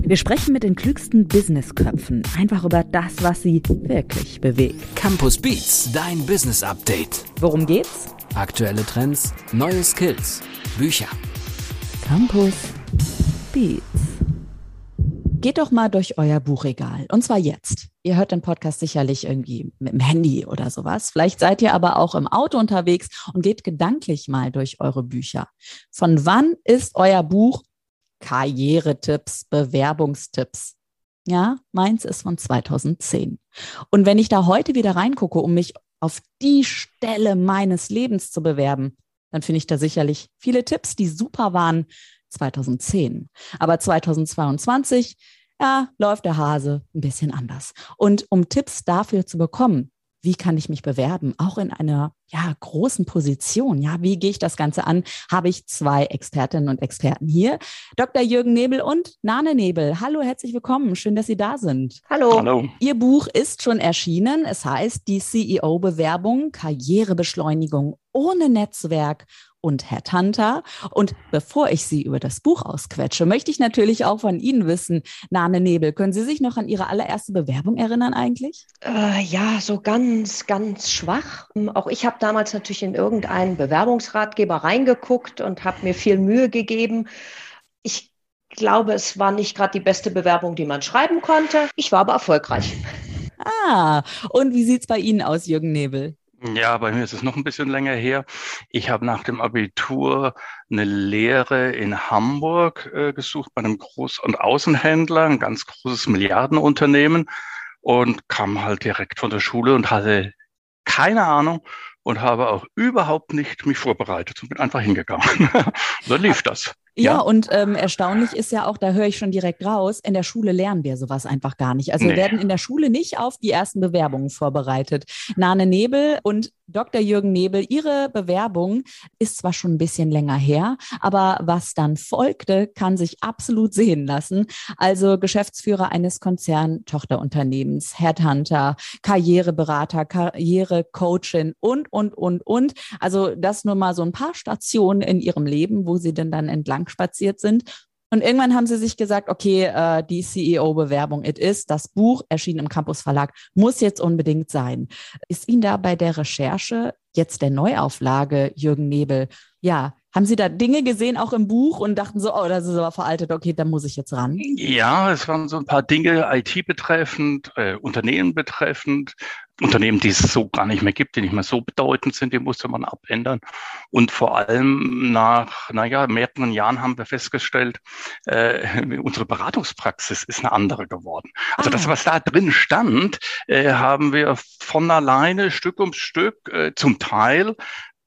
Wir sprechen mit den klügsten Businessköpfen einfach über das, was sie wirklich bewegt. Campus Beats, dein Business Update. Worum geht's? Aktuelle Trends, neue Skills, Bücher. Campus Beats. Geht doch mal durch euer Buchregal. Und zwar jetzt. Ihr hört den Podcast sicherlich irgendwie mit dem Handy oder sowas. Vielleicht seid ihr aber auch im Auto unterwegs und geht gedanklich mal durch eure Bücher. Von wann ist euer Buch Karrieretipps, Bewerbungstipps? Ja, meins ist von 2010. Und wenn ich da heute wieder reingucke, um mich auf die Stelle meines Lebens zu bewerben, dann finde ich da sicherlich viele Tipps, die super waren 2010. Aber 2022, ja, läuft der Hase ein bisschen anders. Und um Tipps dafür zu bekommen, wie kann ich mich bewerben, auch in einer ja, großen Position. Ja, wie gehe ich das Ganze an? Habe ich zwei Expertinnen und Experten hier. Dr. Jürgen Nebel und Nane Nebel. Hallo, herzlich willkommen. Schön, dass Sie da sind. Hallo. Hallo. Ihr Buch ist schon erschienen. Es heißt die CEO-Bewerbung, Karrierebeschleunigung ohne Netzwerk und Herr Tanta. Und bevor ich Sie über das Buch ausquetsche, möchte ich natürlich auch von Ihnen wissen, Name Nebel, können Sie sich noch an Ihre allererste Bewerbung erinnern eigentlich? Äh, ja, so ganz, ganz schwach. Ähm, auch ich habe damals natürlich in irgendeinen Bewerbungsratgeber reingeguckt und habe mir viel Mühe gegeben. Ich glaube, es war nicht gerade die beste Bewerbung, die man schreiben konnte. Ich war aber erfolgreich. Ah, und wie sieht es bei Ihnen aus, Jürgen Nebel? Ja, bei mir ist es noch ein bisschen länger her. Ich habe nach dem Abitur eine Lehre in Hamburg äh, gesucht bei einem Groß- und Außenhändler, ein ganz großes Milliardenunternehmen und kam halt direkt von der Schule und hatte keine Ahnung und habe auch überhaupt nicht mich vorbereitet und bin einfach hingegangen. so lief das. Ja, ja, und ähm, erstaunlich ist ja auch, da höre ich schon direkt raus, in der Schule lernen wir sowas einfach gar nicht. Also nee. wir werden in der Schule nicht auf die ersten Bewerbungen vorbereitet. Nane Nebel und Dr. Jürgen Nebel, Ihre Bewerbung ist zwar schon ein bisschen länger her, aber was dann folgte, kann sich absolut sehen lassen. Also Geschäftsführer eines Konzern-Tochterunternehmens, Headhunter, Karriereberater, Karrierecoachin und, und, und, und. Also das nur mal so ein paar Stationen in Ihrem Leben, wo Sie denn dann entlang lang spaziert sind. Und irgendwann haben sie sich gesagt, okay, äh, die CEO-Bewerbung, it is, das Buch erschienen im Campus Verlag, muss jetzt unbedingt sein. Ist Ihnen da bei der Recherche jetzt der Neuauflage, Jürgen Nebel, ja, haben Sie da Dinge gesehen, auch im Buch, und dachten so, oh, das ist aber veraltet, okay, da muss ich jetzt ran? Ja, es waren so ein paar Dinge IT betreffend, äh, Unternehmen betreffend, Unternehmen, die es so gar nicht mehr gibt, die nicht mehr so bedeutend sind, die musste man abändern. Und vor allem nach, naja, mehreren Jahren haben wir festgestellt, äh, unsere Beratungspraxis ist eine andere geworden. Also ah. das, was da drin stand, äh, haben wir von alleine Stück um Stück äh, zum Teil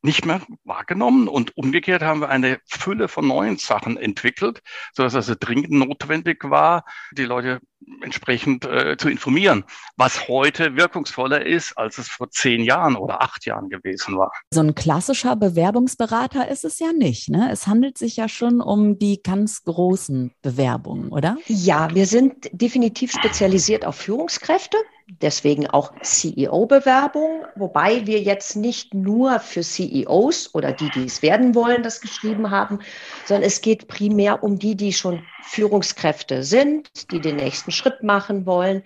nicht mehr wahrgenommen. Und umgekehrt haben wir eine Fülle von neuen Sachen entwickelt, sodass also dringend notwendig war, die Leute entsprechend äh, zu informieren, was heute wirkungsvoller ist, als es vor zehn Jahren oder acht Jahren gewesen war. So ein klassischer Bewerbungsberater ist es ja nicht. Ne? Es handelt sich ja schon um die ganz großen Bewerbungen, oder? Ja, wir sind definitiv spezialisiert auf Führungskräfte deswegen auch CEO-Bewerbung, wobei wir jetzt nicht nur für CEOs oder die, die es werden wollen, das geschrieben haben, sondern es geht primär um die, die schon Führungskräfte sind, die den nächsten Schritt machen wollen.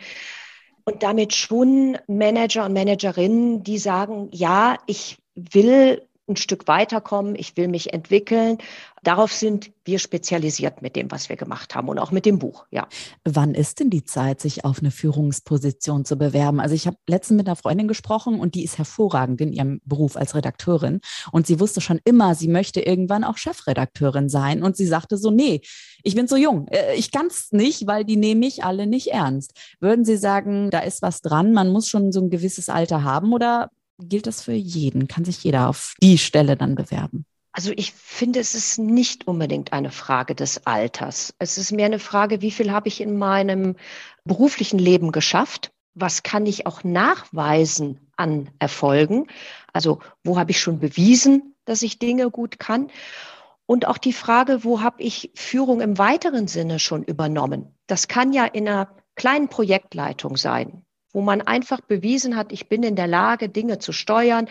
Und damit schon Manager und Managerinnen, die sagen, ja, ich will ein Stück weiterkommen, ich will mich entwickeln. Darauf sind wir spezialisiert mit dem, was wir gemacht haben und auch mit dem Buch, ja. Wann ist denn die Zeit, sich auf eine Führungsposition zu bewerben? Also ich habe letztens mit einer Freundin gesprochen und die ist hervorragend in ihrem Beruf als Redakteurin und sie wusste schon immer, sie möchte irgendwann auch Chefredakteurin sein und sie sagte so, nee, ich bin so jung, äh, ich kann es nicht, weil die nehme ich alle nicht ernst. Würden Sie sagen, da ist was dran, man muss schon so ein gewisses Alter haben oder gilt das für jeden? Kann sich jeder auf die Stelle dann bewerben? Also ich finde, es ist nicht unbedingt eine Frage des Alters. Es ist mehr eine Frage, wie viel habe ich in meinem beruflichen Leben geschafft? Was kann ich auch nachweisen an Erfolgen? Also wo habe ich schon bewiesen, dass ich Dinge gut kann? Und auch die Frage, wo habe ich Führung im weiteren Sinne schon übernommen? Das kann ja in einer kleinen Projektleitung sein wo man einfach bewiesen hat, ich bin in der Lage, Dinge zu steuern,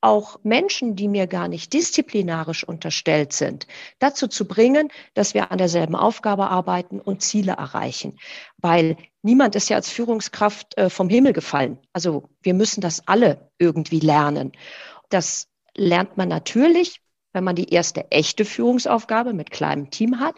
auch Menschen, die mir gar nicht disziplinarisch unterstellt sind, dazu zu bringen, dass wir an derselben Aufgabe arbeiten und Ziele erreichen. Weil niemand ist ja als Führungskraft äh, vom Himmel gefallen. Also wir müssen das alle irgendwie lernen. Das lernt man natürlich, wenn man die erste echte Führungsaufgabe mit kleinem Team hat.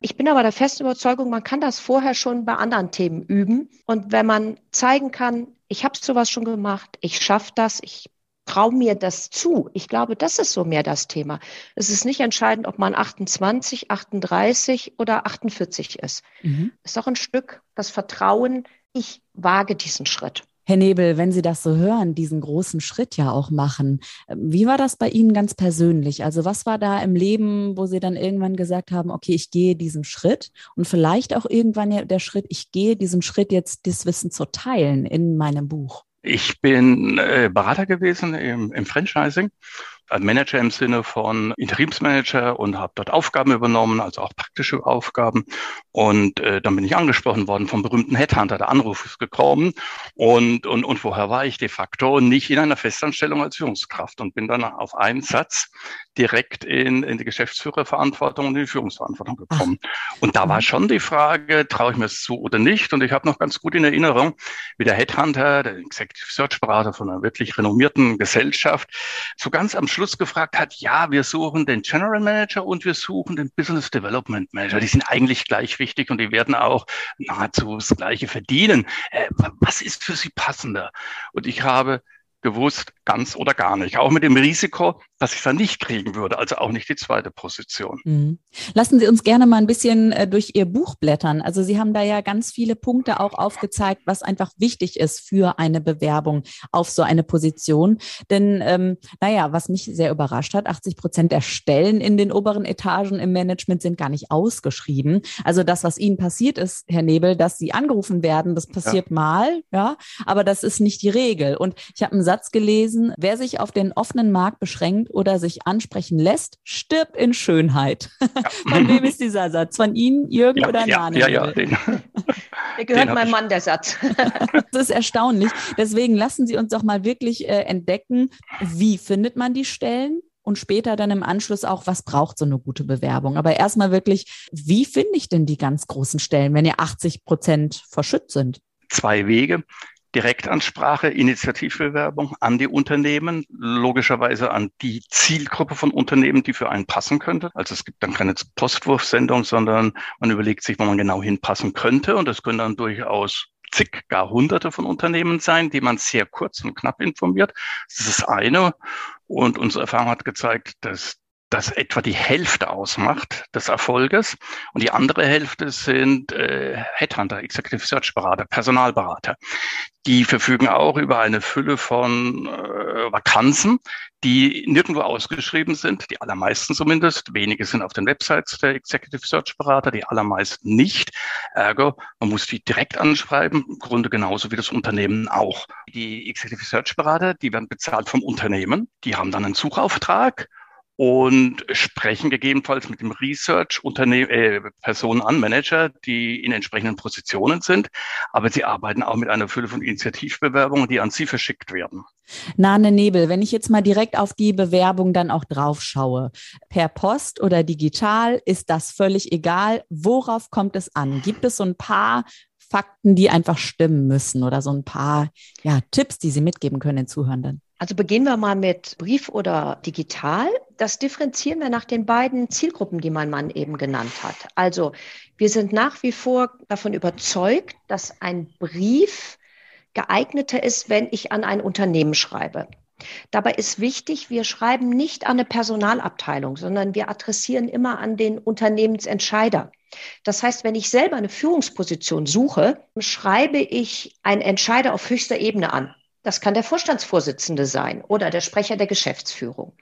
Ich bin aber der festen Überzeugung, man kann das vorher schon bei anderen Themen üben. Und wenn man zeigen kann, ich habe sowas schon gemacht, ich schaffe das, ich traue mir das zu. Ich glaube, das ist so mehr das Thema. Es ist nicht entscheidend, ob man 28, 38 oder 48 ist. Mhm. Es ist auch ein Stück das Vertrauen, ich wage diesen Schritt. Herr Nebel, wenn Sie das so hören, diesen großen Schritt ja auch machen, wie war das bei Ihnen ganz persönlich? Also was war da im Leben, wo Sie dann irgendwann gesagt haben, okay, ich gehe diesen Schritt und vielleicht auch irgendwann der Schritt, ich gehe diesen Schritt jetzt, das Wissen zu teilen in meinem Buch? Ich bin äh, Berater gewesen im, im Franchising Manager im Sinne von Interimsmanager und habe dort Aufgaben übernommen, also auch praktische Aufgaben. Und äh, dann bin ich angesprochen worden vom berühmten Headhunter. Der Anruf ist gekommen und, und, und vorher war ich de facto nicht in einer Festanstellung als Führungskraft und bin dann auf einen Satz direkt in, in die Geschäftsführerverantwortung und in die Führungsverantwortung gekommen. Ach. Und da war schon die Frage, traue ich mir es zu oder nicht? Und ich habe noch ganz gut in Erinnerung, wie der Headhunter, der Executive Search Berater von einer wirklich renommierten Gesellschaft, so ganz am Schluss gefragt hat, ja, wir suchen den General Manager und wir suchen den Business Development Manager. Die sind eigentlich gleich wichtig und die werden auch nahezu das Gleiche verdienen. Äh, was ist für sie passender? Und ich habe gewusst, ganz oder gar nicht. Auch mit dem Risiko, dass ich es dann nicht kriegen würde, also auch nicht die zweite Position. Mhm. Lassen Sie uns gerne mal ein bisschen äh, durch Ihr Buch blättern. Also Sie haben da ja ganz viele Punkte auch aufgezeigt, was einfach wichtig ist für eine Bewerbung auf so eine Position. Denn, ähm, naja, was mich sehr überrascht hat, 80 Prozent der Stellen in den oberen Etagen im Management sind gar nicht ausgeschrieben. Also das, was Ihnen passiert ist, Herr Nebel, dass Sie angerufen werden, das passiert ja. mal, ja, aber das ist nicht die Regel. Und ich habe einen Satz gelesen, wer sich auf den offenen Markt beschränkt, oder sich ansprechen lässt, stirbt in Schönheit. Ja. Von wem ist dieser Satz? Von Ihnen, Jürgen ja, oder ja? Ja, ja, den, der gehört meinem Mann, der Satz. das ist erstaunlich. Deswegen lassen Sie uns doch mal wirklich äh, entdecken, wie findet man die Stellen? und später dann im Anschluss auch, was braucht so eine gute Bewerbung. Aber erstmal wirklich, wie finde ich denn die ganz großen Stellen, wenn ihr 80 Prozent verschützt sind? Zwei Wege. Direktansprache, Initiativbewerbung an die Unternehmen, logischerweise an die Zielgruppe von Unternehmen, die für einen passen könnte. Also es gibt dann keine Postwurfsendung, sondern man überlegt sich, wo man genau hinpassen könnte. Und das können dann durchaus zig, gar hunderte von Unternehmen sein, die man sehr kurz und knapp informiert. Das ist das eine. Und unsere Erfahrung hat gezeigt, dass das etwa die Hälfte ausmacht des Erfolges. Und die andere Hälfte sind äh, Headhunter, Executive Search Berater, Personalberater. Die verfügen auch über eine Fülle von äh, Vakanzen, die nirgendwo ausgeschrieben sind, die allermeisten zumindest. Wenige sind auf den Websites der Executive Search Berater, die allermeisten nicht. Ergo, man muss die direkt anschreiben, im Grunde genauso wie das Unternehmen auch. Die Executive Search Berater, die werden bezahlt vom Unternehmen, die haben dann einen Suchauftrag und sprechen gegebenenfalls mit dem Research Unternehmen, äh, Personen an, Manager, die in entsprechenden Positionen sind. Aber sie arbeiten auch mit einer Fülle von Initiativbewerbungen, die an sie verschickt werden. Nane Nebel, wenn ich jetzt mal direkt auf die Bewerbung dann auch drauf schaue, per Post oder digital, ist das völlig egal. Worauf kommt es an? Gibt es so ein paar Fakten, die einfach stimmen müssen oder so ein paar ja, Tipps, die Sie mitgeben können den Zuhörenden? Also beginnen wir mal mit Brief oder digital. Das differenzieren wir nach den beiden Zielgruppen, die mein Mann eben genannt hat. Also wir sind nach wie vor davon überzeugt, dass ein Brief geeigneter ist, wenn ich an ein Unternehmen schreibe. Dabei ist wichtig, wir schreiben nicht an eine Personalabteilung, sondern wir adressieren immer an den Unternehmensentscheider. Das heißt, wenn ich selber eine Führungsposition suche, schreibe ich einen Entscheider auf höchster Ebene an. Das kann der Vorstandsvorsitzende sein oder der Sprecher der Geschäftsführung.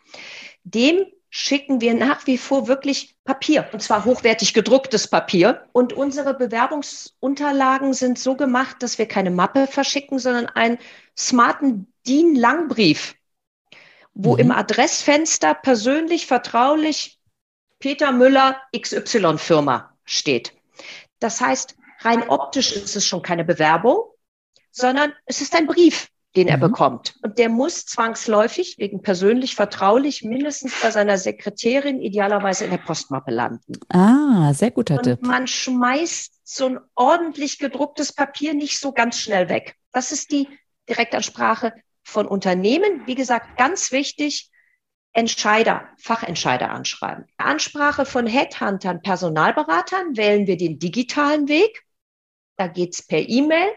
Dem schicken wir nach wie vor wirklich Papier, und zwar hochwertig gedrucktes Papier. Und unsere Bewerbungsunterlagen sind so gemacht, dass wir keine Mappe verschicken, sondern einen smarten DIN-Langbrief, wo mhm. im Adressfenster persönlich, vertraulich Peter Müller XY Firma steht. Das heißt, rein optisch ist es schon keine Bewerbung, sondern es ist ein Brief. Den er mhm. bekommt. Und der muss zwangsläufig, wegen persönlich vertraulich, mindestens bei seiner Sekretärin, idealerweise in der Postmappe landen. Ah, sehr guter Und Tipp. Man schmeißt so ein ordentlich gedrucktes Papier nicht so ganz schnell weg. Das ist die Direktansprache von Unternehmen. Wie gesagt, ganz wichtig, Entscheider, Fachentscheider anschreiben. Ansprache von Headhuntern, Personalberatern wählen wir den digitalen Weg. Da geht's per E-Mail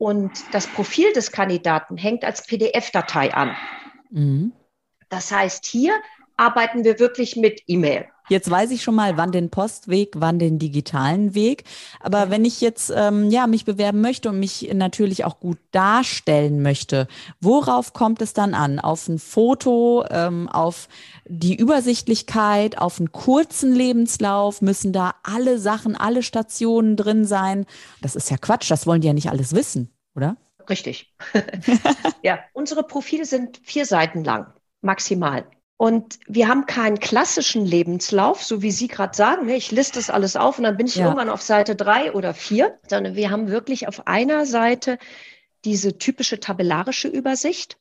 und das Profil des Kandidaten hängt als PDF-Datei an. Mhm. Das heißt, hier arbeiten wir wirklich mit E-Mail. Jetzt weiß ich schon mal, wann den Postweg, wann den digitalen Weg. Aber wenn ich jetzt ähm, ja mich bewerben möchte und mich natürlich auch gut darstellen möchte, worauf kommt es dann an? Auf ein Foto, ähm, auf die Übersichtlichkeit, auf einen kurzen Lebenslauf? Müssen da alle Sachen, alle Stationen drin sein? Das ist ja Quatsch. Das wollen die ja nicht alles wissen, oder? Richtig. ja, unsere Profile sind vier Seiten lang, maximal. Und wir haben keinen klassischen Lebenslauf, so wie Sie gerade sagen, ne, ich liste das alles auf und dann bin ich ja. irgendwann auf Seite drei oder vier, sondern wir haben wirklich auf einer Seite diese typische tabellarische Übersicht,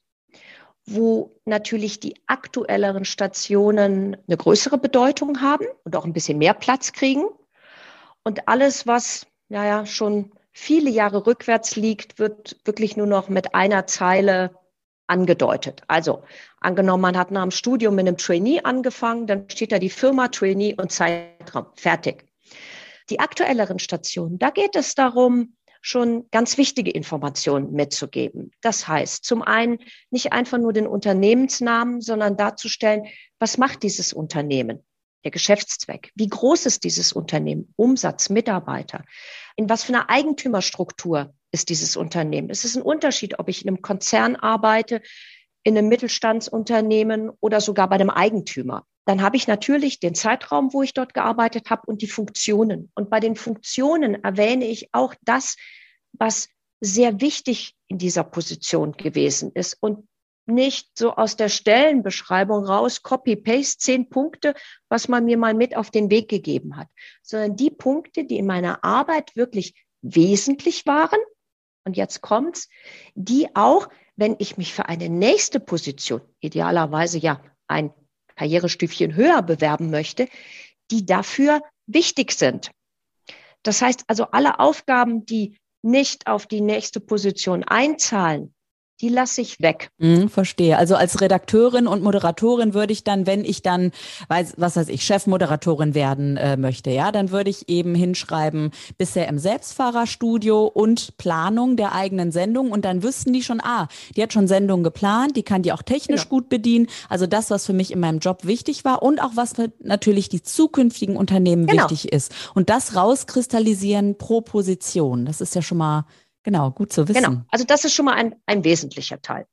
wo natürlich die aktuelleren Stationen eine größere Bedeutung haben und auch ein bisschen mehr Platz kriegen. Und alles, was, naja, schon viele Jahre rückwärts liegt, wird wirklich nur noch mit einer Zeile angedeutet. Also angenommen, man hat nach dem Studium mit einem Trainee angefangen, dann steht da die Firma Trainee und Zeitraum. Fertig. Die aktuelleren Stationen, da geht es darum, schon ganz wichtige Informationen mitzugeben. Das heißt, zum einen nicht einfach nur den Unternehmensnamen, sondern darzustellen, was macht dieses Unternehmen? Der Geschäftszweck. Wie groß ist dieses Unternehmen? Umsatz, Mitarbeiter? In was für einer Eigentümerstruktur ist dieses Unternehmen. Es ist ein Unterschied, ob ich in einem Konzern arbeite, in einem Mittelstandsunternehmen oder sogar bei einem Eigentümer. Dann habe ich natürlich den Zeitraum, wo ich dort gearbeitet habe und die Funktionen. Und bei den Funktionen erwähne ich auch das, was sehr wichtig in dieser Position gewesen ist und nicht so aus der Stellenbeschreibung raus, Copy-Paste, zehn Punkte, was man mir mal mit auf den Weg gegeben hat, sondern die Punkte, die in meiner Arbeit wirklich wesentlich waren und jetzt kommt's, die auch, wenn ich mich für eine nächste Position, idealerweise ja ein Karrierestüfchen höher bewerben möchte, die dafür wichtig sind. Das heißt also, alle Aufgaben, die nicht auf die nächste Position einzahlen, die lasse ich weg. Mhm, verstehe. Also als Redakteurin und Moderatorin würde ich dann, wenn ich dann, weiß, was weiß ich, Chefmoderatorin werden äh, möchte, ja, dann würde ich eben hinschreiben, bisher im Selbstfahrerstudio und Planung der eigenen Sendung und dann wüssten die schon, ah, die hat schon Sendungen geplant, die kann die auch technisch genau. gut bedienen. Also das, was für mich in meinem Job wichtig war und auch was für natürlich die zukünftigen Unternehmen genau. wichtig ist. Und das rauskristallisieren pro Position. Das ist ja schon mal Genau, gut zu wissen. Genau, also das ist schon mal ein, ein wesentlicher Teil.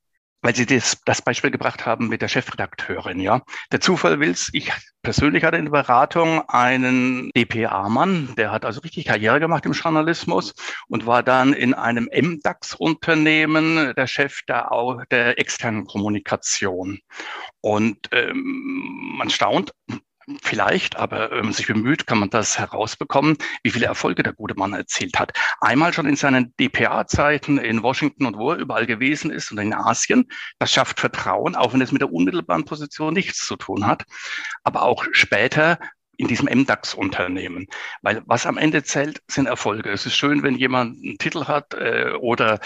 Weil Sie das, das Beispiel gebracht haben mit der Chefredakteurin, ja. Der Zufall will's. Ich persönlich hatte in der Beratung einen DPA-Mann, der hat also richtig Karriere gemacht im Journalismus und war dann in einem MDAX-Unternehmen der Chef der, der externen Kommunikation. Und ähm, man staunt, Vielleicht, aber wenn man sich bemüht, kann man das herausbekommen, wie viele Erfolge der gute Mann erzielt hat. Einmal schon in seinen DPA-Zeiten in Washington und wo er überall gewesen ist und in Asien. Das schafft Vertrauen, auch wenn es mit der unmittelbaren Position nichts zu tun hat. Aber auch später in diesem MDAX-Unternehmen. Weil was am Ende zählt, sind Erfolge. Es ist schön, wenn jemand einen Titel hat äh, oder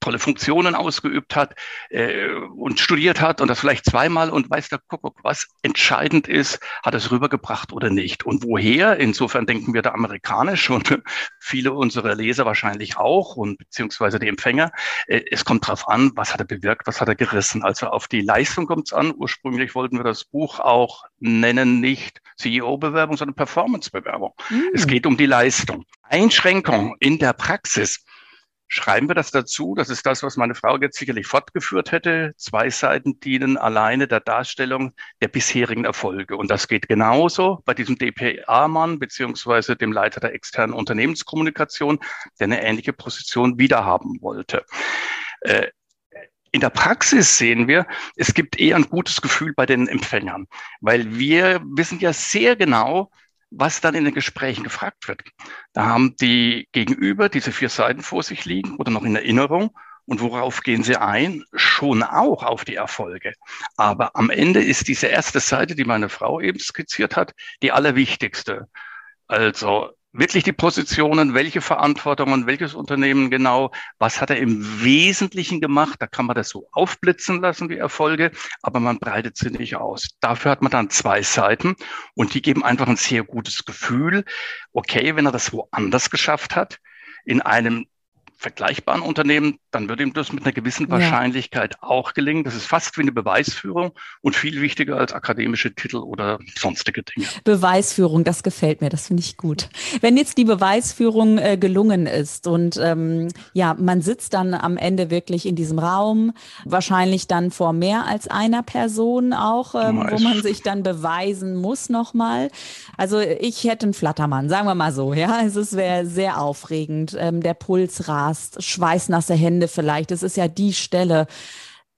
tolle Funktionen ausgeübt hat äh, und studiert hat und das vielleicht zweimal und weiß der Kuckuck, was entscheidend ist, hat es rübergebracht oder nicht. Und woher? Insofern denken wir da amerikanisch und viele unserer Leser wahrscheinlich auch und beziehungsweise die Empfänger. Äh, es kommt darauf an, was hat er bewirkt, was hat er gerissen. Also auf die Leistung kommt es an. Ursprünglich wollten wir das Buch auch nennen, nicht CEO-Bewerbung, sondern Performance-Bewerbung. Mhm. Es geht um die Leistung. Einschränkung in der Praxis schreiben wir das dazu. Das ist das, was meine Frau jetzt sicherlich fortgeführt hätte. Zwei Seiten dienen alleine der Darstellung der bisherigen Erfolge. Und das geht genauso bei diesem DPA-Mann beziehungsweise dem Leiter der externen Unternehmenskommunikation, der eine ähnliche Position wiederhaben wollte. Äh, in der Praxis sehen wir, es gibt eher ein gutes Gefühl bei den Empfängern, weil wir wissen ja sehr genau, was dann in den Gesprächen gefragt wird. Da haben die Gegenüber diese vier Seiten vor sich liegen oder noch in Erinnerung Und worauf gehen Sie ein? Schon auch auf die Erfolge. Aber am Ende ist diese erste Seite, die meine Frau eben skizziert hat, die allerwichtigste. Also wirklich die Positionen, welche Verantwortungen, welches Unternehmen genau, was hat er im Wesentlichen gemacht. Da kann man das so aufblitzen lassen, die Erfolge, aber man breitet sie nicht aus. Dafür hat man dann zwei Seiten und die geben einfach ein sehr gutes Gefühl. Okay, wenn er das woanders geschafft hat, in einem vergleichbaren Unternehmen, dann wird ihm das mit einer gewissen Wahrscheinlichkeit ja. auch gelingen. Das ist fast wie eine Beweisführung und viel wichtiger als akademische Titel oder sonstige Dinge. Beweisführung, das gefällt mir, das finde ich gut. Wenn jetzt die Beweisführung äh, gelungen ist und ähm, ja, man sitzt dann am Ende wirklich in diesem Raum, wahrscheinlich dann vor mehr als einer Person auch, ähm, wo man sich dann beweisen muss nochmal. Also ich hätte einen Flattermann, sagen wir mal so, ja. Es wäre sehr aufregend. Ähm, der Puls rast hast, schweißnasse Hände vielleicht. Das ist ja die Stelle.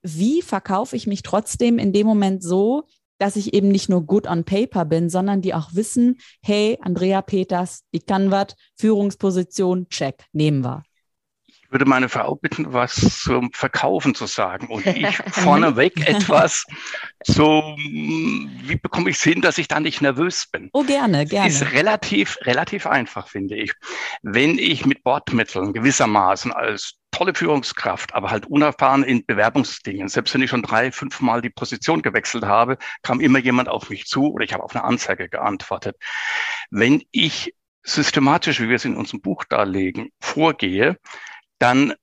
Wie verkaufe ich mich trotzdem in dem Moment so, dass ich eben nicht nur good on paper bin, sondern die auch wissen, hey, Andrea Peters, die kann was, Führungsposition, check, nehmen wir würde meine Frau bitten, was zum Verkaufen zu sagen. Und ich vorneweg etwas so, wie bekomme ich es hin, dass ich da nicht nervös bin? Oh, gerne, gerne. Ist relativ, relativ einfach, finde ich. Wenn ich mit Bordmitteln gewissermaßen als tolle Führungskraft, aber halt unerfahren in Bewerbungsdingen. Selbst wenn ich schon drei, fünf Mal die Position gewechselt habe, kam immer jemand auf mich zu oder ich habe auf eine Anzeige geantwortet. Wenn ich systematisch, wie wir es in unserem Buch darlegen, vorgehe, dann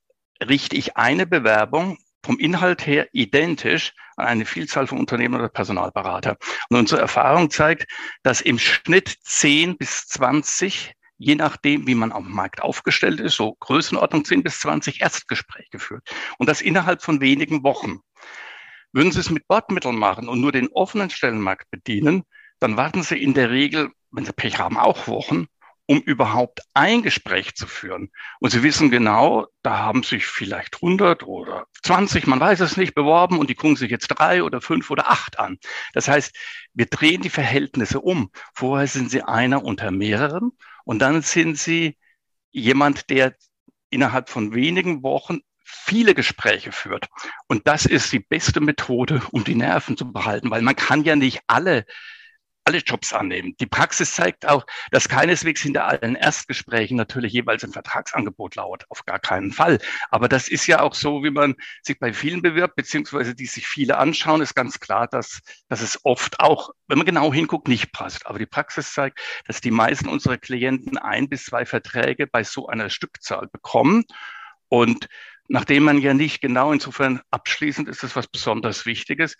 richte ich eine Bewerbung vom Inhalt her identisch an eine Vielzahl von Unternehmen oder Personalberater. Und unsere Erfahrung zeigt, dass im Schnitt 10 bis 20, je nachdem, wie man am Markt aufgestellt ist, so Größenordnung 10 bis 20 Erstgespräche führt. Und das innerhalb von wenigen Wochen. Würden Sie es mit Bordmitteln machen und nur den offenen Stellenmarkt bedienen, dann warten Sie in der Regel, wenn Sie Pech haben, auch Wochen um überhaupt ein Gespräch zu führen. Und Sie wissen genau, da haben sich vielleicht 100 oder 20, man weiß es nicht, beworben und die gucken sich jetzt drei oder fünf oder acht an. Das heißt, wir drehen die Verhältnisse um. Vorher sind Sie einer unter mehreren und dann sind Sie jemand, der innerhalb von wenigen Wochen viele Gespräche führt. Und das ist die beste Methode, um die Nerven zu behalten, weil man kann ja nicht alle alle Jobs annehmen. Die Praxis zeigt auch, dass keineswegs hinter allen Erstgesprächen natürlich jeweils ein Vertragsangebot lauert. Auf gar keinen Fall. Aber das ist ja auch so, wie man sich bei vielen bewirbt, beziehungsweise die sich viele anschauen, ist ganz klar, dass, dass es oft auch, wenn man genau hinguckt, nicht passt. Aber die Praxis zeigt, dass die meisten unserer Klienten ein bis zwei Verträge bei so einer Stückzahl bekommen. Und nachdem man ja nicht genau insofern abschließend ist, ist was besonders Wichtiges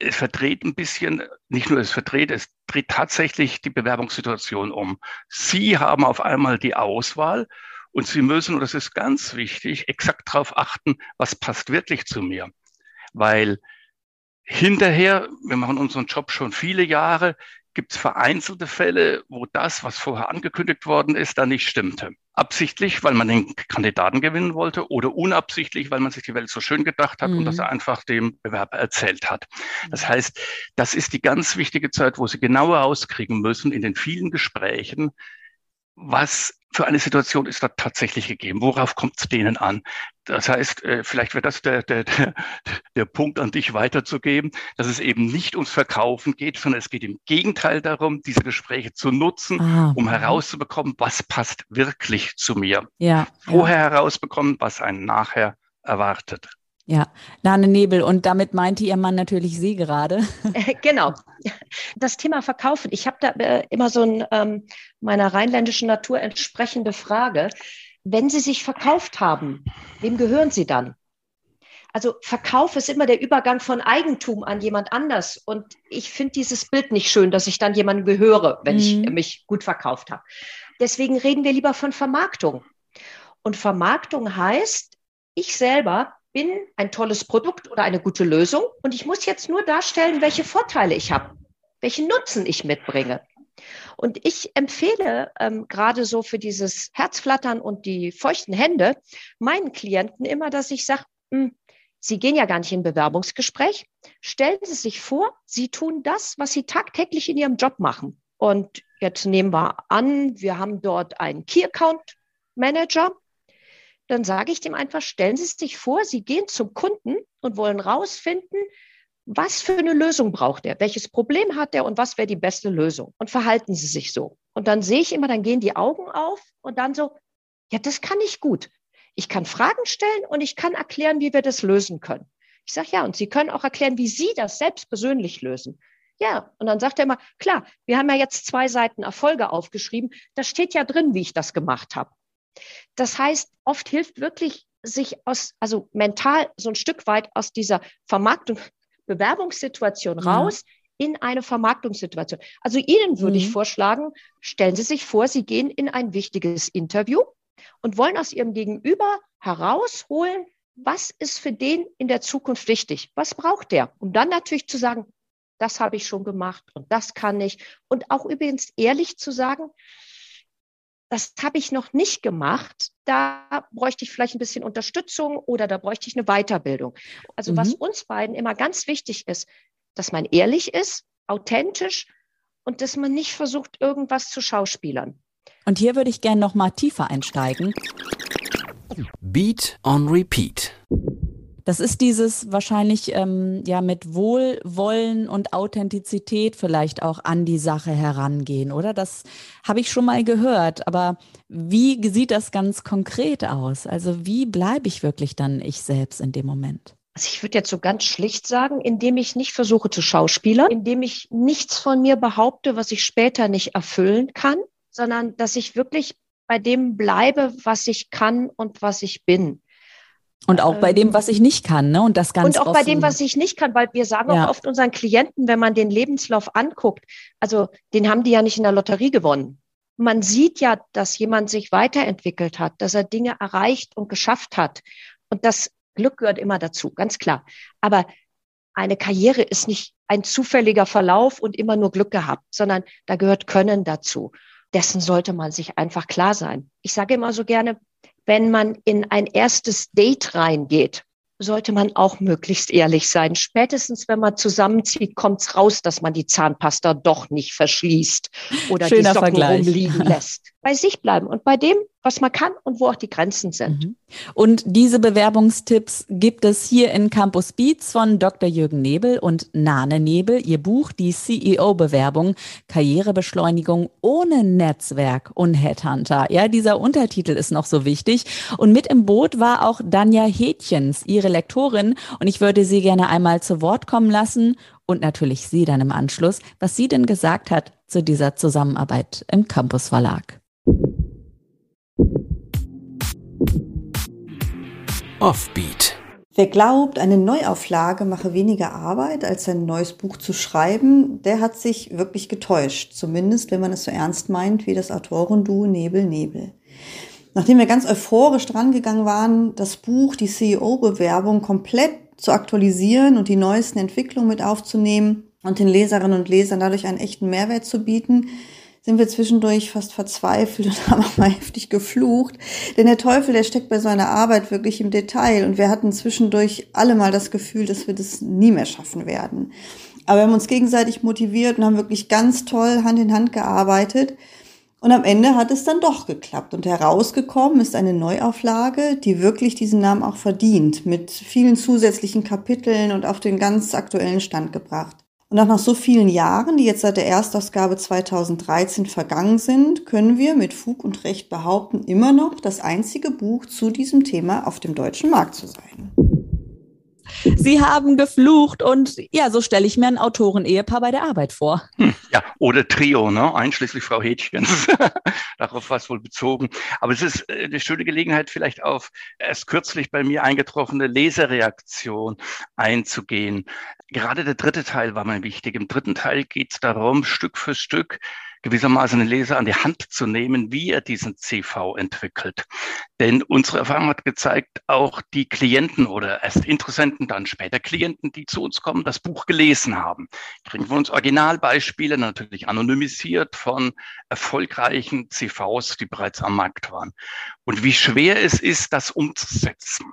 es verdreht ein bisschen, nicht nur es verdreht, es dreht tatsächlich die Bewerbungssituation um. Sie haben auf einmal die Auswahl und Sie müssen, und das ist ganz wichtig, exakt darauf achten, was passt wirklich zu mir. Weil hinterher, wir machen unseren Job schon viele Jahre, gibt es vereinzelte Fälle, wo das, was vorher angekündigt worden ist, da nicht stimmte. Absichtlich, weil man den Kandidaten gewinnen wollte oder unabsichtlich, weil man sich die Welt so schön gedacht hat mhm. und das einfach dem Bewerber erzählt hat. Das heißt, das ist die ganz wichtige Zeit, wo Sie genau rauskriegen müssen in den vielen Gesprächen, was für eine Situation ist da tatsächlich gegeben? Worauf kommt es denen an? Das heißt, äh, vielleicht wäre das der, der, der, Punkt an dich weiterzugeben, dass es eben nicht ums Verkaufen geht, sondern es geht im Gegenteil darum, diese Gespräche zu nutzen, ah. um herauszubekommen, was passt wirklich zu mir. Ja, Vorher ja. herausbekommen, was einen nachher erwartet. Ja, Lane Nebel. Und damit meinte Ihr Mann natürlich Sie gerade. Äh, genau. Das Thema Verkaufen. Ich habe da äh, immer so ein, ähm, meiner rheinländischen Natur entsprechende Frage. Wenn Sie sich verkauft haben, wem gehören Sie dann? Also Verkauf ist immer der Übergang von Eigentum an jemand anders. Und ich finde dieses Bild nicht schön, dass ich dann jemandem gehöre, wenn mhm. ich mich gut verkauft habe. Deswegen reden wir lieber von Vermarktung. Und Vermarktung heißt, ich selber bin ein tolles Produkt oder eine gute Lösung und ich muss jetzt nur darstellen, welche Vorteile ich habe, welchen Nutzen ich mitbringe. Und ich empfehle ähm, gerade so für dieses Herzflattern und die feuchten Hände meinen Klienten immer, dass ich sage, hm, Sie gehen ja gar nicht in Bewerbungsgespräch. Stellen Sie sich vor, Sie tun das, was Sie tagtäglich in Ihrem Job machen. Und jetzt nehmen wir an, wir haben dort einen Key Account Manager, Dann sage ich dem einfach, stellen Sie sich vor, Sie gehen zum Kunden und wollen rausfinden, was für eine Lösung braucht er? Welches Problem hat er und was wäre die beste Lösung? Und verhalten Sie sich so. Und dann sehe ich immer, dann gehen die Augen auf und dann so, ja, das kann ich gut. Ich kann Fragen stellen und ich kann erklären, wie wir das lösen können. Ich sage, ja, und Sie können auch erklären, wie Sie das selbst persönlich lösen. Ja, und dann sagt er immer, klar, wir haben ja jetzt zwei Seiten Erfolge aufgeschrieben. Da steht ja drin, wie ich das gemacht habe. Das heißt, oft hilft wirklich, sich aus, also mental so ein Stück weit aus dieser Vermarktung, Bewerbungssituation raus ja. in eine Vermarktungssituation. Also Ihnen würde mhm. ich vorschlagen, stellen Sie sich vor, Sie gehen in ein wichtiges Interview und wollen aus Ihrem Gegenüber herausholen, was ist für den in der Zukunft wichtig? Was braucht der? Um dann natürlich zu sagen, das habe ich schon gemacht und das kann ich. Und auch übrigens ehrlich zu sagen, das habe ich noch nicht gemacht. Da bräuchte ich vielleicht ein bisschen Unterstützung oder da bräuchte ich eine Weiterbildung. Also mhm. was uns beiden immer ganz wichtig ist, dass man ehrlich ist, authentisch und dass man nicht versucht, irgendwas zu schauspielern. Und hier würde ich gerne noch mal tiefer einsteigen. Beat on Repeat. Das ist dieses wahrscheinlich ähm, ja mit Wohlwollen und Authentizität vielleicht auch an die Sache herangehen, oder? Das habe ich schon mal gehört. Aber wie sieht das ganz konkret aus? Also wie bleibe ich wirklich dann ich selbst in dem Moment? Also ich würde jetzt so ganz schlicht sagen, indem ich nicht versuche zu schauspielern, indem ich nichts von mir behaupte, was ich später nicht erfüllen kann, sondern dass ich wirklich bei dem bleibe, was ich kann und was ich bin. Und auch bei dem, ähm, was ich nicht kann, ne? Und das ganz Und auch offen. bei dem, was ich nicht kann, weil wir sagen ja. auch oft unseren Klienten, wenn man den Lebenslauf anguckt, also den haben die ja nicht in der Lotterie gewonnen. Man sieht ja, dass jemand sich weiterentwickelt hat, dass er Dinge erreicht und geschafft hat. Und das Glück gehört immer dazu, ganz klar. Aber eine Karriere ist nicht ein zufälliger Verlauf und immer nur Glück gehabt, sondern da gehört Können dazu. Dessen sollte man sich einfach klar sein. Ich sage immer so gerne, wenn man in ein erstes Date reingeht, sollte man auch möglichst ehrlich sein. Spätestens, wenn man zusammenzieht, kommt es raus, dass man die Zahnpasta doch nicht verschließt oder Schöner die Socken Vergleich. rumliegen lässt. Bei sich bleiben und bei dem, was man kann und wo auch die Grenzen sind. Mhm. Und diese Bewerbungstipps gibt es hier in Campus Beats von Dr. Jürgen Nebel und Nane Nebel. Ihr Buch, die CEO-Bewerbung, Karrierebeschleunigung ohne Netzwerk und Headhunter. Ja, dieser Untertitel ist noch so wichtig. Und mit im Boot war auch Danja Hätchens, ihre Lektorin. Und ich würde sie gerne einmal zu Wort kommen lassen und natürlich sie dann im Anschluss, was sie denn gesagt hat zu dieser Zusammenarbeit im Campus Verlag. Offbeat. Wer glaubt, eine Neuauflage mache weniger Arbeit, als ein neues Buch zu schreiben, der hat sich wirklich getäuscht. Zumindest, wenn man es so ernst meint wie das Autorenduo Nebel Nebel. Nachdem wir ganz euphorisch drangegangen waren, das Buch, die CEO-Bewerbung komplett zu aktualisieren und die neuesten Entwicklungen mit aufzunehmen und den Leserinnen und Lesern dadurch einen echten Mehrwert zu bieten, sind wir zwischendurch fast verzweifelt und haben auch mal heftig geflucht. Denn der Teufel, der steckt bei so einer Arbeit wirklich im Detail. Und wir hatten zwischendurch alle mal das Gefühl, dass wir das nie mehr schaffen werden. Aber wir haben uns gegenseitig motiviert und haben wirklich ganz toll Hand in Hand gearbeitet. Und am Ende hat es dann doch geklappt. Und herausgekommen ist eine Neuauflage, die wirklich diesen Namen auch verdient, mit vielen zusätzlichen Kapiteln und auf den ganz aktuellen Stand gebracht. Und auch nach so vielen Jahren, die jetzt seit der Erstausgabe 2013 vergangen sind, können wir mit Fug und Recht behaupten, immer noch das einzige Buch zu diesem Thema auf dem deutschen Markt zu sein. Sie haben geflucht und ja, so stelle ich mir ein Autoren-Ehepaar bei der Arbeit vor. Hm, ja, oder Trio, ne? einschließlich Frau Hätchens. Darauf war es wohl bezogen. Aber es ist äh, eine schöne Gelegenheit, vielleicht auf erst kürzlich bei mir eingetroffene Lesereaktion einzugehen. Gerade der dritte Teil war mir wichtig. Im dritten Teil geht es darum, Stück für Stück gewissermaßen den Leser an die Hand zu nehmen, wie er diesen CV entwickelt. Denn unsere Erfahrung hat gezeigt, auch die Klienten oder erst Interessenten, dann später Klienten, die zu uns kommen, das Buch gelesen haben, kriegen von uns Originalbeispiele, natürlich anonymisiert von erfolgreichen CVs, die bereits am Markt waren. Und wie schwer es ist, das umzusetzen.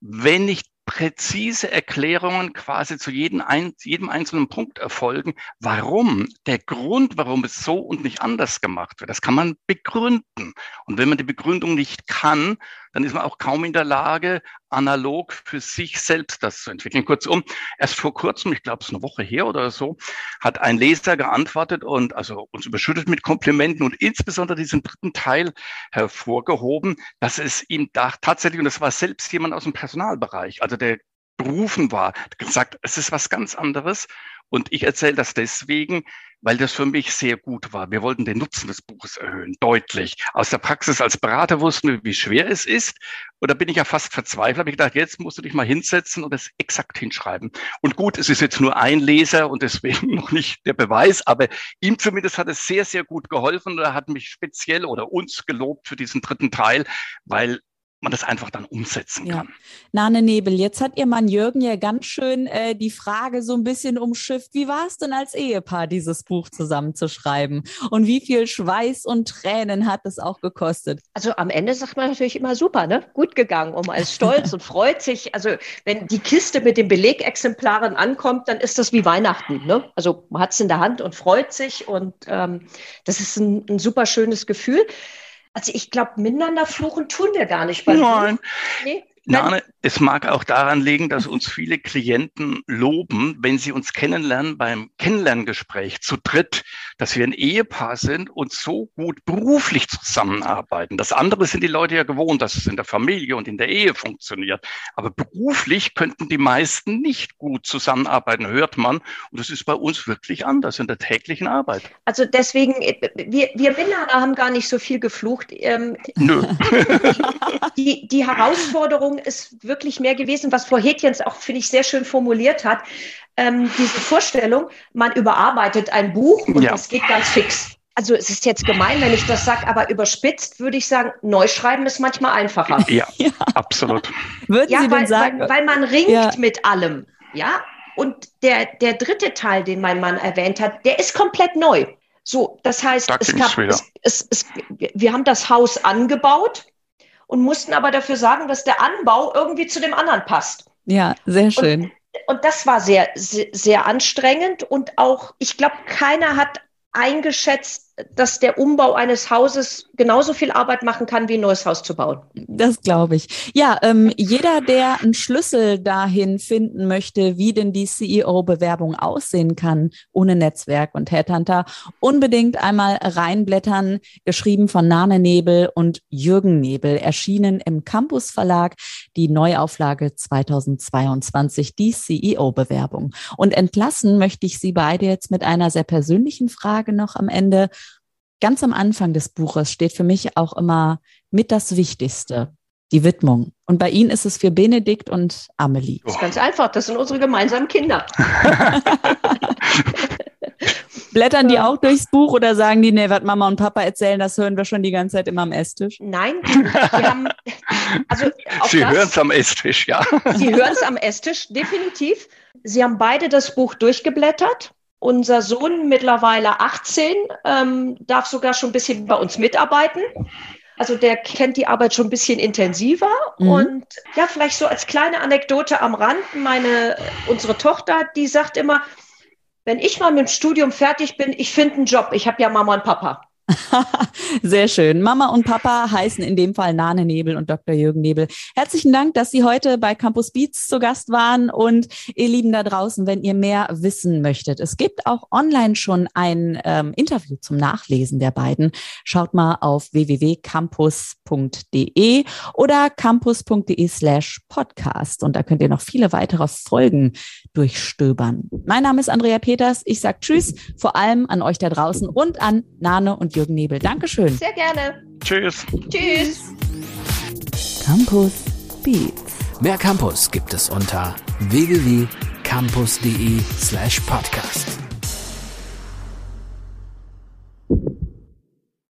Wenn ich präzise Erklärungen quasi zu jedem, ein, jedem einzelnen Punkt erfolgen, warum, der Grund, warum es so und nicht anders gemacht wird. Das kann man begründen. Und wenn man die Begründung nicht kann, dann ist man auch kaum in der Lage, analog für sich selbst das zu entwickeln. Kurzum, erst vor kurzem, ich glaube es ist eine Woche her oder so, hat ein Leser geantwortet und also uns überschüttet mit Komplimenten und insbesondere diesen dritten Teil hervorgehoben, dass es ihm da tatsächlich, und das war selbst jemand aus dem Personalbereich, also der berufen war, gesagt, es ist was ganz anderes. Und ich erzähle das deswegen, weil das für mich sehr gut war. Wir wollten den Nutzen des Buches erhöhen, deutlich. Aus der Praxis als Berater wussten wir, wie schwer es ist. Und da bin ich ja fast verzweifelt. Habe ich gedacht, jetzt musst du dich mal hinsetzen und es exakt hinschreiben. Und gut, es ist jetzt nur ein Leser und deswegen noch nicht der Beweis, aber ihm zumindest hat es sehr, sehr gut geholfen. Er hat mich speziell oder uns gelobt für diesen dritten Teil, weil man das einfach dann umsetzen ja. kann. Nane Nebel, jetzt hat ihr Mann Jürgen ja ganz schön äh, die Frage so ein bisschen umschifft. Wie war es denn als Ehepaar, dieses Buch zusammenzuschreiben? Und wie viel Schweiß und Tränen hat es auch gekostet? Also am Ende sagt man natürlich immer super, ne? Gut gegangen. Und man ist stolz und freut sich. Also wenn die Kiste mit den Belegexemplaren ankommt, dann ist das wie Weihnachten. Ne? Also man hat es in der Hand und freut sich. Und ähm, das ist ein, ein super schönes Gefühl. Also ich glaube, miteinander fluchen tun wir gar nicht. Nein. Nee? Nein, es mag auch daran liegen, dass uns viele Klienten loben, wenn sie uns kennenlernen beim Kennenlerngespräch zu dritt, dass wir ein Ehepaar sind und so gut beruflich zusammenarbeiten. Das andere sind die Leute ja gewohnt, dass es in der Familie und in der Ehe funktioniert. Aber beruflich könnten die meisten nicht gut zusammenarbeiten, hört man. Und das ist bei uns wirklich anders in der täglichen Arbeit. Also deswegen, wir, wir Männer haben gar nicht so viel geflucht. Ähm, Nö. die, die Herausforderung ist wirklich mehr gewesen, was Frau Hetjens auch, finde ich, sehr schön formuliert hat. Ähm, diese Vorstellung, man überarbeitet ein Buch und ja. das geht ganz fix. Also es ist jetzt gemein, wenn ich das sage, aber überspitzt würde ich sagen, Neuschreiben ist manchmal einfacher. Ja, ja. absolut. Würden ja, Sie weil, denn sagen? Weil, weil man ringt ja. mit allem. Ja, und der, der dritte Teil, den mein Mann erwähnt hat, der ist komplett neu. So, das heißt, da es gab, es, es, es, wir haben das Haus angebaut und mussten aber dafür sagen, dass der Anbau irgendwie zu dem anderen passt. Ja, sehr schön. Und, und das war sehr, sehr, sehr anstrengend. Und auch, ich glaube, keiner hat eingeschätzt, dass der Umbau eines Hauses genauso viel Arbeit machen kann, wie ein neues Haus zu bauen. Das glaube ich. Ja, ähm, jeder, der einen Schlüssel dahin finden möchte, wie denn die CEO-Bewerbung aussehen kann, ohne Netzwerk und Headhunter, unbedingt einmal reinblättern, geschrieben von Nane Nebel und Jürgen Nebel, erschienen im Campus Verlag, die Neuauflage 2022, die CEO-Bewerbung. Und entlassen möchte ich Sie beide jetzt mit einer sehr persönlichen Frage noch am Ende ganz am Anfang des Buches steht für mich auch immer mit das Wichtigste, die Widmung. Und bei Ihnen ist es für Benedikt und Amelie. Das ist ganz einfach, das sind unsere gemeinsamen Kinder. Blättern die auch durchs Buch oder sagen die, nee, was Mama und Papa erzählen, das hören wir schon die ganze Zeit immer am Esstisch? Nein, die haben, also Sie hören es am Esstisch, ja. Sie hören es am Esstisch, definitiv. Sie haben beide das Buch durchgeblättert unser Sohn, mittlerweile 18, ähm, darf sogar schon ein bisschen bei uns mitarbeiten. Also der kennt die Arbeit schon ein bisschen intensiver. Mhm. Und ja, vielleicht so als kleine Anekdote am Rand, meine, unsere Tochter, die sagt immer, wenn ich mal mit dem Studium fertig bin, ich finde einen Job. Ich habe ja Mama und Papa. Sehr schön. Mama und Papa heißen in dem Fall Nane Nebel und Dr. Jürgen Nebel. Herzlichen Dank, dass Sie heute bei Campus Beats zu Gast waren und ihr Lieben da draußen, wenn ihr mehr wissen möchtet. Es gibt auch online schon ein ähm, Interview zum Nachlesen der beiden. Schaut mal auf www.campus.de oder campus.de slash podcast und da könnt ihr noch viele weitere Folgen durchstöbern. Mein Name ist Andrea Peters. Ich sage Tschüss, vor allem an euch da draußen und an Nane und Jürgen Nebel. Dankeschön. Sehr gerne. Tschüss. Tschüss. Campus Beats. Mehr Campus gibt es unter www.campus.de slash podcast.